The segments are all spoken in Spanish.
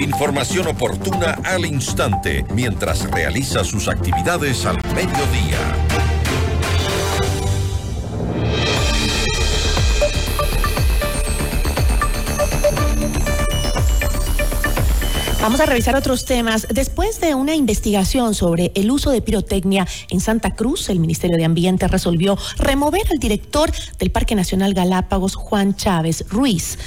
Información oportuna al instante mientras realiza sus actividades al mediodía. Vamos a revisar otros temas. Después de una investigación sobre el uso de pirotecnia en Santa Cruz, el Ministerio de Ambiente resolvió remover al director del Parque Nacional Galápagos, Juan Chávez Ruiz.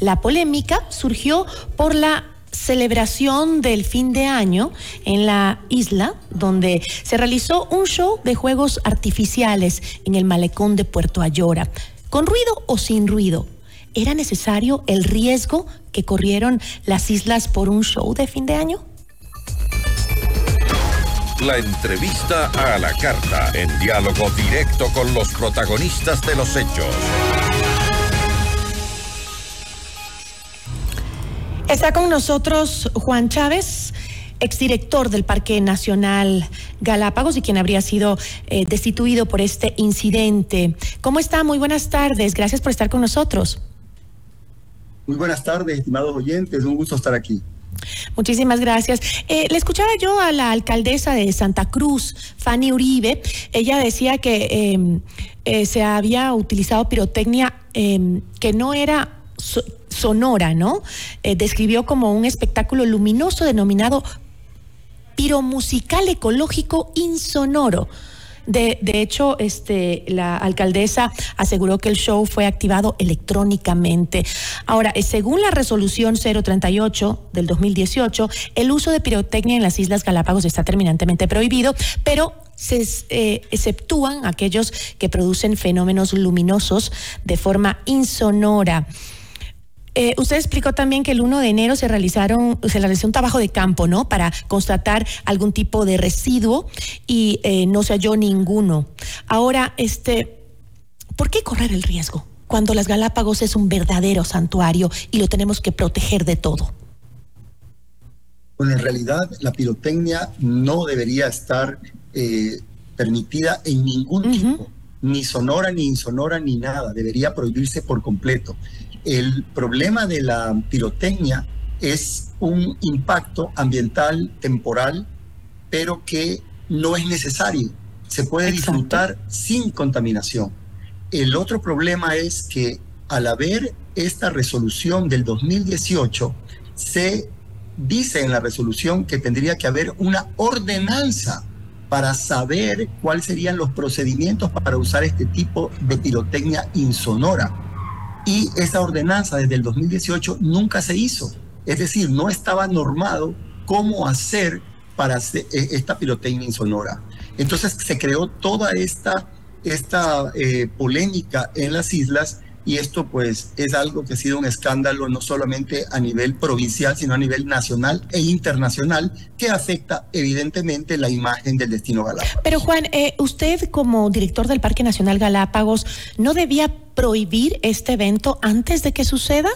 La polémica surgió por la celebración del fin de año en la isla, donde se realizó un show de juegos artificiales en el malecón de Puerto Ayora. ¿Con ruido o sin ruido? ¿Era necesario el riesgo que corrieron las islas por un show de fin de año? La entrevista a la carta, en diálogo directo con los protagonistas de los hechos. Está con nosotros Juan Chávez, exdirector del Parque Nacional Galápagos y quien habría sido eh, destituido por este incidente. ¿Cómo está? Muy buenas tardes. Gracias por estar con nosotros. Muy buenas tardes, estimados oyentes. Un gusto estar aquí. Muchísimas gracias. Eh, le escuchaba yo a la alcaldesa de Santa Cruz, Fanny Uribe. Ella decía que em, eh, se había utilizado pirotecnia em, que no era sonora, ¿no? Eh, describió como un espectáculo luminoso denominado piromusical ecológico insonoro. De, de, hecho, este, la alcaldesa aseguró que el show fue activado electrónicamente. Ahora, eh, según la resolución 038 del 2018, el uso de pirotecnia en las Islas Galápagos está terminantemente prohibido, pero se eh, exceptúan aquellos que producen fenómenos luminosos de forma insonora. Eh, usted explicó también que el 1 de enero se realizaron, se realizó un trabajo de campo, ¿no? Para constatar algún tipo de residuo y eh, no se halló ninguno. Ahora, este, ¿por qué correr el riesgo cuando las Galápagos es un verdadero santuario y lo tenemos que proteger de todo? Bueno, en realidad la pirotecnia no debería estar eh, permitida en ningún tipo, ni sonora, ni insonora, ni nada. Debería prohibirse por completo. El problema de la pirotecnia es un impacto ambiental temporal, pero que no es necesario. Se puede disfrutar sin contaminación. El otro problema es que al haber esta resolución del 2018, se dice en la resolución que tendría que haber una ordenanza para saber cuáles serían los procedimientos para usar este tipo de pirotecnia insonora y esa ordenanza desde el 2018 nunca se hizo. Es decir, no estaba normado cómo hacer para hacer eh, esta pirotecnia insonora. Entonces se creó toda esta, esta eh, polémica en las islas y esto pues es algo que ha sido un escándalo no solamente a nivel provincial, sino a nivel nacional e internacional, que afecta evidentemente la imagen del destino Galápagos. Pero Juan, eh, usted como director del Parque Nacional Galápagos, ¿no debía prohibir este evento antes de que suceda?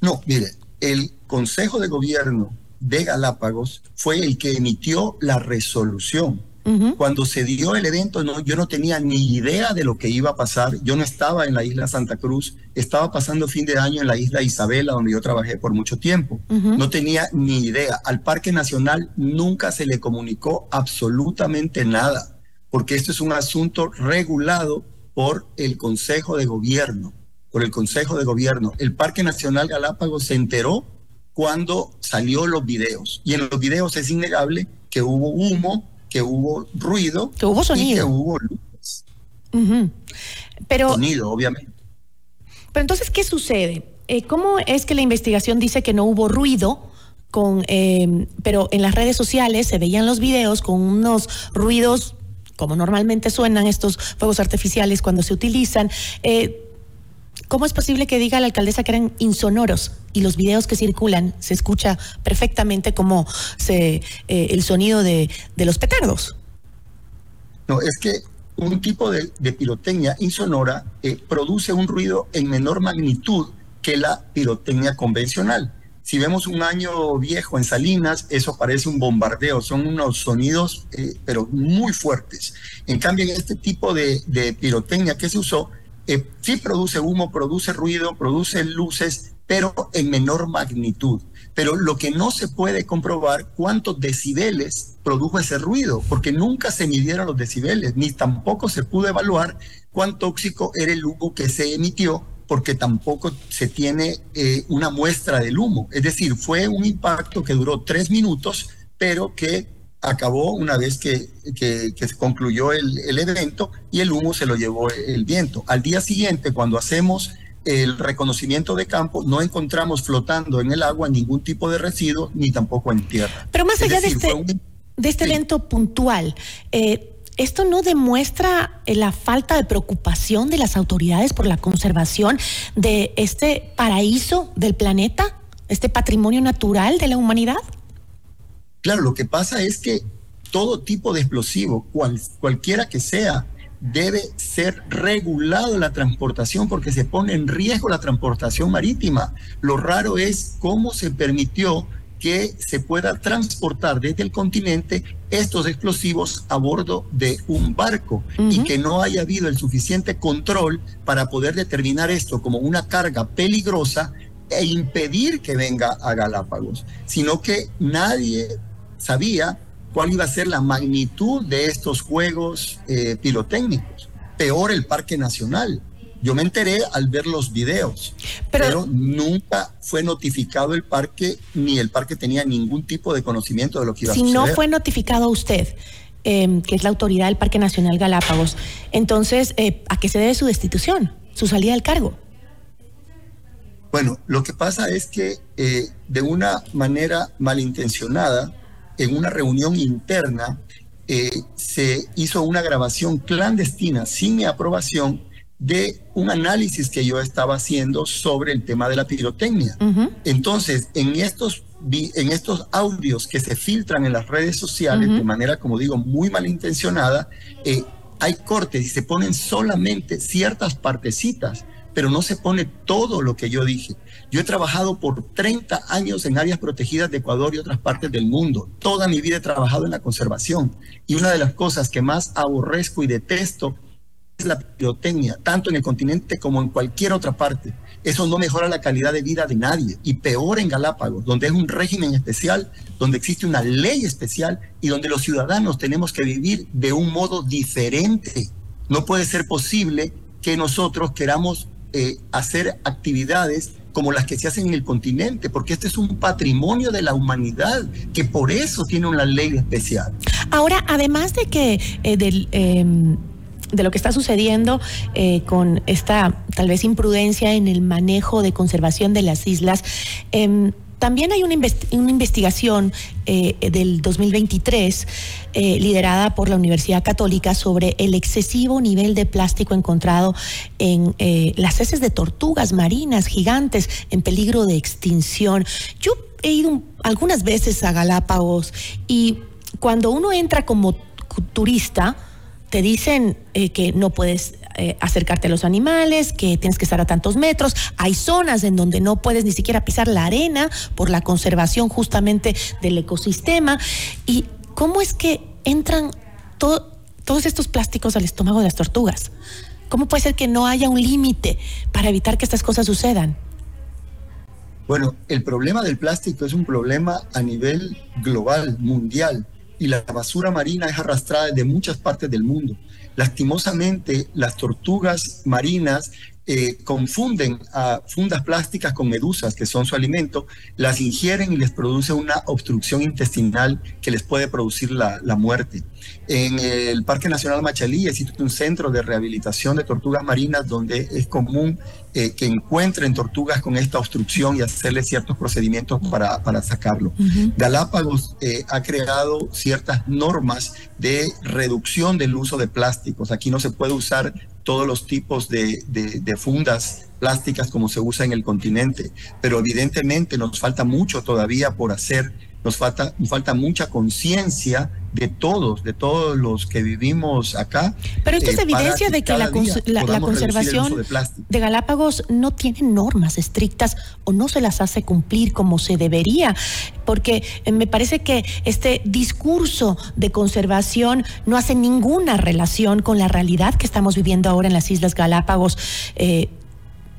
No, mire, el Consejo de Gobierno de Galápagos fue el que emitió la resolución cuando se dio el evento, no, yo no tenía ni idea de lo que iba a pasar. Yo no estaba en la isla Santa Cruz, estaba pasando fin de año en la isla Isabela, donde yo trabajé por mucho tiempo. No tenía ni idea. Al Parque Nacional nunca se le comunicó absolutamente nada, porque esto es un asunto regulado por el Consejo de Gobierno, por el Consejo de Gobierno. El Parque Nacional Galápagos se enteró cuando salió los videos. Y en los videos es innegable que hubo humo, que hubo ruido. Que hubo sonido. que hubo luces. Pero, sonido, obviamente. Pero entonces, ¿qué sucede? Eh, ¿Cómo es que la investigación dice que no hubo ruido? Con, eh, pero en las redes sociales se veían los videos con unos ruidos como normalmente suenan estos fuegos artificiales cuando se utilizan. Eh, ¿Cómo es posible que diga la alcaldesa que eran insonoros y los videos que circulan se escucha perfectamente como se, eh, el sonido de, los petardos? No, es que un tipo de, pirotecnia insonora eh, produce un ruido en menor magnitud que la pirotecnia convencional. Si vemos un año viejo en Salinas, eso parece un bombardeo, son unos sonidos, eh, pero muy fuertes. En cambio, en este tipo de, de pirotecnia que se usó, eh, sí produce humo, produce ruido, produce luces, pero en menor magnitud. Pero lo que no se puede comprobar cuántos decibeles produjo ese ruido, porque nunca se midieron los decibeles, ni tampoco se pudo evaluar cuán tóxico era el humo que se emitió, porque tampoco se tiene eh, una muestra del humo. Es decir, fue un impacto que duró tres minutos, pero que acabó una vez que, que, concluyó el, el, evento y el humo se lo llevó el viento. Al día siguiente, cuando hacemos el reconocimiento de campo, no encontramos flotando en el agua ningún tipo de residuo ni tampoco en tierra. Pero más allá de este, de este evento puntual, eh, ¿esto no demuestra eh, la falta de preocupación de las autoridades por la conservación de este paraíso del planeta, este patrimonio natural de la humanidad? Claro, lo que pasa es que todo tipo de explosivo, cual, cualquiera que sea, debe ser regulado la transportación porque se pone en riesgo la transportación marítima. Lo raro es cómo se permitió que se pueda transportar desde el continente estos explosivos a bordo de un barco y que no haya habido el suficiente control para poder determinar esto como una carga peligrosa e impedir que venga a Galápagos, sino que nadie sabía cuál iba a ser la magnitud de estos juegos eh, pirotécnicos. Peor el Parque Nacional. Yo me enteré al ver los videos, pero, nunca fue notificado el parque, ni el parque tenía ningún tipo de conocimiento de lo que iba a suceder. Si no fue notificado a usted, em, que es la autoridad del Parque Nacional Galápagos, entonces, eh, ¿a qué se debe su destitución, su salida del cargo? Bueno, lo que pasa es que eh, de una manera malintencionada, en una reunión interna eh, se hizo una grabación clandestina sin mi aprobación de un análisis que yo estaba haciendo sobre el tema de la pirotecnia. Entonces, en estos, en estos audios que se filtran en las redes sociales de manera, como digo, muy malintencionada, eh, hay cortes y se ponen solamente ciertas partecitas pero no se pone todo lo que yo dije. Yo he trabajado por 30 años en áreas protegidas de Ecuador y otras partes del mundo. Toda mi vida he trabajado en la conservación. Y una de las cosas que más aborrezco y detesto es la pirotecnia, tanto en el continente como en cualquier otra parte. Eso no mejora la calidad de vida de nadie. Y peor en Galápagos, donde es un régimen especial, donde existe una ley especial y donde los ciudadanos tenemos que vivir de un modo diferente. No puede ser posible que nosotros queramos eh, hacer actividades como las que se hacen en el continente, porque este es un patrimonio de la humanidad, que por eso tiene una ley especial. Ahora, además de que eh, del... Em, de lo que está sucediendo eh, con esta tal vez imprudencia en el manejo de conservación de las islas, em, también hay una, investigación eh, del 2023 eh, liderada por la Universidad Católica sobre el excesivo nivel de plástico encontrado en eh, las heces de tortugas marinas gigantes en peligro de extinción. Yo he ido algunas veces a Galápagos y cuando uno entra como turista, te dicen que no puedes eh, acercarte a los animales, que tienes que estar a tantos metros. Hay zonas en donde no puedes ni siquiera pisar la arena por la conservación justamente del ecosistema. ¿Y cómo es que entran todos estos plásticos al estómago de las tortugas? ¿Cómo puede ser que no haya un límite para evitar que estas cosas sucedan? Bueno, el problema del plástico es un problema a nivel global, mundial, y la basura marina es arrastrada de muchas partes del mundo. Lastimosamente, las tortugas marinas eh, confunden a fundas plásticas con medusas, que son su alimento, las ingieren y les produce una obstrucción intestinal que les puede producir la, muerte. En el Parque Nacional Machalí existe un centro de rehabilitación de tortugas marinas donde es común eh, que encuentren tortugas con esta obstrucción y hacerle ciertos procedimientos para, para sacarlo. Galápagos eh, ha creado ciertas normas de reducción del uso de plásticos. Aquí no se puede usar todos los tipos de, de, fundas plásticas como se usa en el continente, pero evidentemente nos falta mucho todavía por hacer, nos falta, nos falta mucha conciencia de todos, de todos los que vivimos acá. Pero esto es eh, evidencia de que la, conservación de, Galápagos no tiene normas estrictas o no se las hace cumplir como se debería, porque eh, me parece que este discurso de conservación no hace ninguna relación con la realidad que estamos viviendo ahora en las Islas Galápagos. Eh,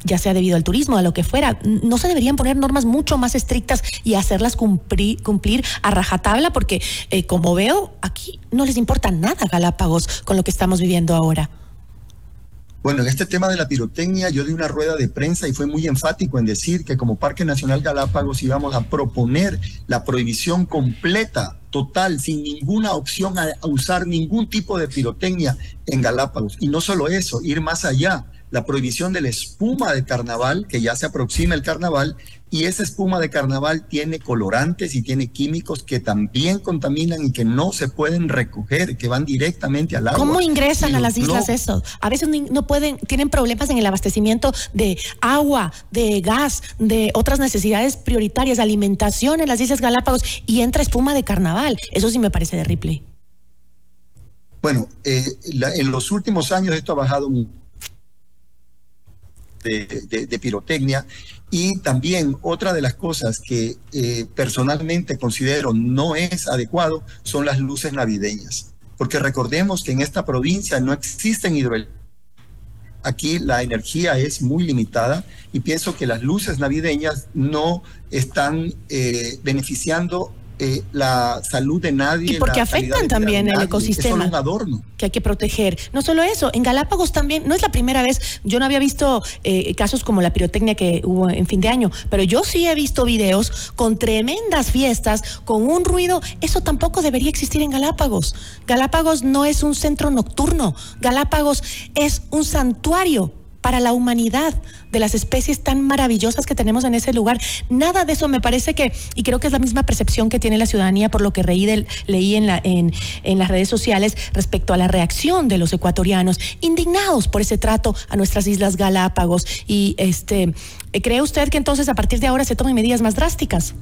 ya sea debido al turismo, a lo que fuera, no se deberían poner normas mucho más estrictas y hacerlas cumplir, a rajatabla, porque eh, como veo, aquí no les importa nada Galápagos con lo que estamos viviendo ahora. Bueno, en este tema de la pirotecnia yo di una rueda de prensa y fue muy enfático en decir que como Parque Nacional Galápagos íbamos a proponer la prohibición completa, total, sin ninguna opción a, usar ningún tipo de pirotecnia en Galápagos. Y no solo eso, ir más allá la prohibición de la espuma de carnaval, que ya se aproxima el carnaval, y esa espuma de carnaval tiene colorantes y tiene químicos que también contaminan y que no se pueden recoger, que van directamente al agua. ¿Cómo ingresan a las islas eso? A veces no pueden, tienen problemas en el abastecimiento de agua, de gas, de otras necesidades prioritarias, alimentación en las Islas Galápagos y entra espuma de carnaval. Eso sí me parece de Ripley. Bueno, eh, en los últimos años esto ha bajado de, pirotecnia. Y también otra de las cosas que eh, personalmente considero no es adecuado son las luces navideñas. Porque recordemos que en esta provincia no existen hidroeléctricos. Aquí la energía es muy limitada y pienso que las luces navideñas no están eh, beneficiando eh, la salud de nadie. Y porque afectan también el ecosistema. Es un adorno. Que hay que proteger. No solo eso, en Galápagos también, no es la primera vez, yo no había visto eh, casos como la pirotecnia que hubo en fin de año, pero yo sí he visto videos con tremendas fiestas, con un ruido, eso tampoco debería existir en Galápagos. Galápagos no es un centro nocturno, Galápagos es un santuario para la humanidad, de las especies tan maravillosas que tenemos en ese lugar. Nada de eso me parece que, y creo que es la misma percepción que tiene la ciudadanía por lo que leí en, la, en, en las redes sociales respecto a la reacción de los ecuatorianos, indignados por ese trato a nuestras Islas Galápagos. Y este, ¿cree usted que entonces a partir de ahora se tomen medidas más drásticas?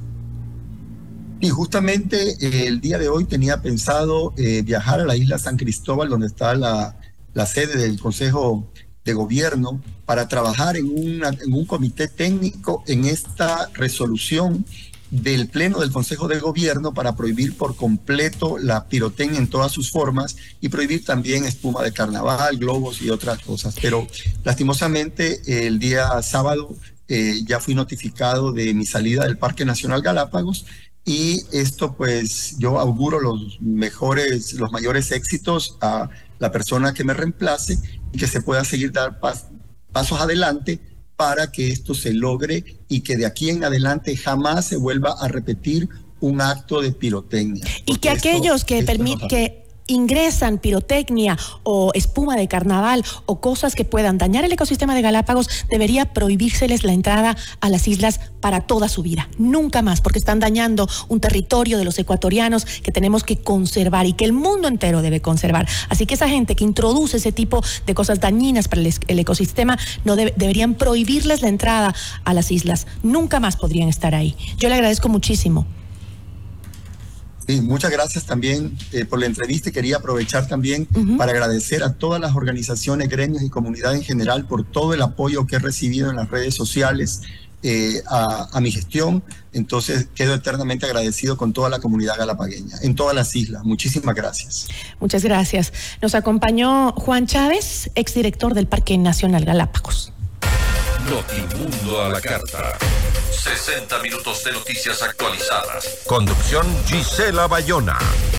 Y justamente eh, el día de hoy tenía pensado eh, viajar a la isla San Cristóbal, donde está la sede del Consejo de gobierno para trabajar en, en un comité técnico en esta resolución del Pleno del Consejo de Gobierno para prohibir por completo la pirotecnia en todas sus formas y prohibir también espuma de carnaval, globos y otras cosas. Pero lastimosamente el día sábado eh, ya fui notificado de mi salida del Parque Nacional Galápagos y esto pues yo auguro los mejores, los mayores éxitos a la persona que me reemplace y que se pueda seguir dar pasos adelante para que esto se logre y que de aquí en adelante jamás se vuelva a repetir un acto de pirotecnia. Y que aquellos que, permiten que ingresan pirotecnia o espuma de carnaval o cosas que puedan dañar el ecosistema de Galápagos, debería prohibírseles la entrada a las islas para toda su vida. Nunca más, porque están dañando un territorio de los ecuatorianos que tenemos que conservar y que el mundo entero debe conservar. Así que esa gente que introduce ese tipo de cosas dañinas para el, ecosistema, no deberían prohibirles la entrada a las islas. Nunca más podrían estar ahí. Yo le agradezco muchísimo. Sí, muchas gracias también eh, por la entrevista y quería aprovechar también para agradecer a todas las organizaciones, gremios y comunidad en general por todo el apoyo que he recibido en las redes sociales eh, a, mi gestión. Entonces quedo eternamente agradecido con toda la comunidad galapagueña, en todas las islas. Muchísimas gracias. Muchas gracias. Nos acompañó Juan Chávez, exdirector del Parque Nacional Galápagos. Notimundo a la carta. 60 minutos de noticias actualizadas. Conducción Gisela Bayona.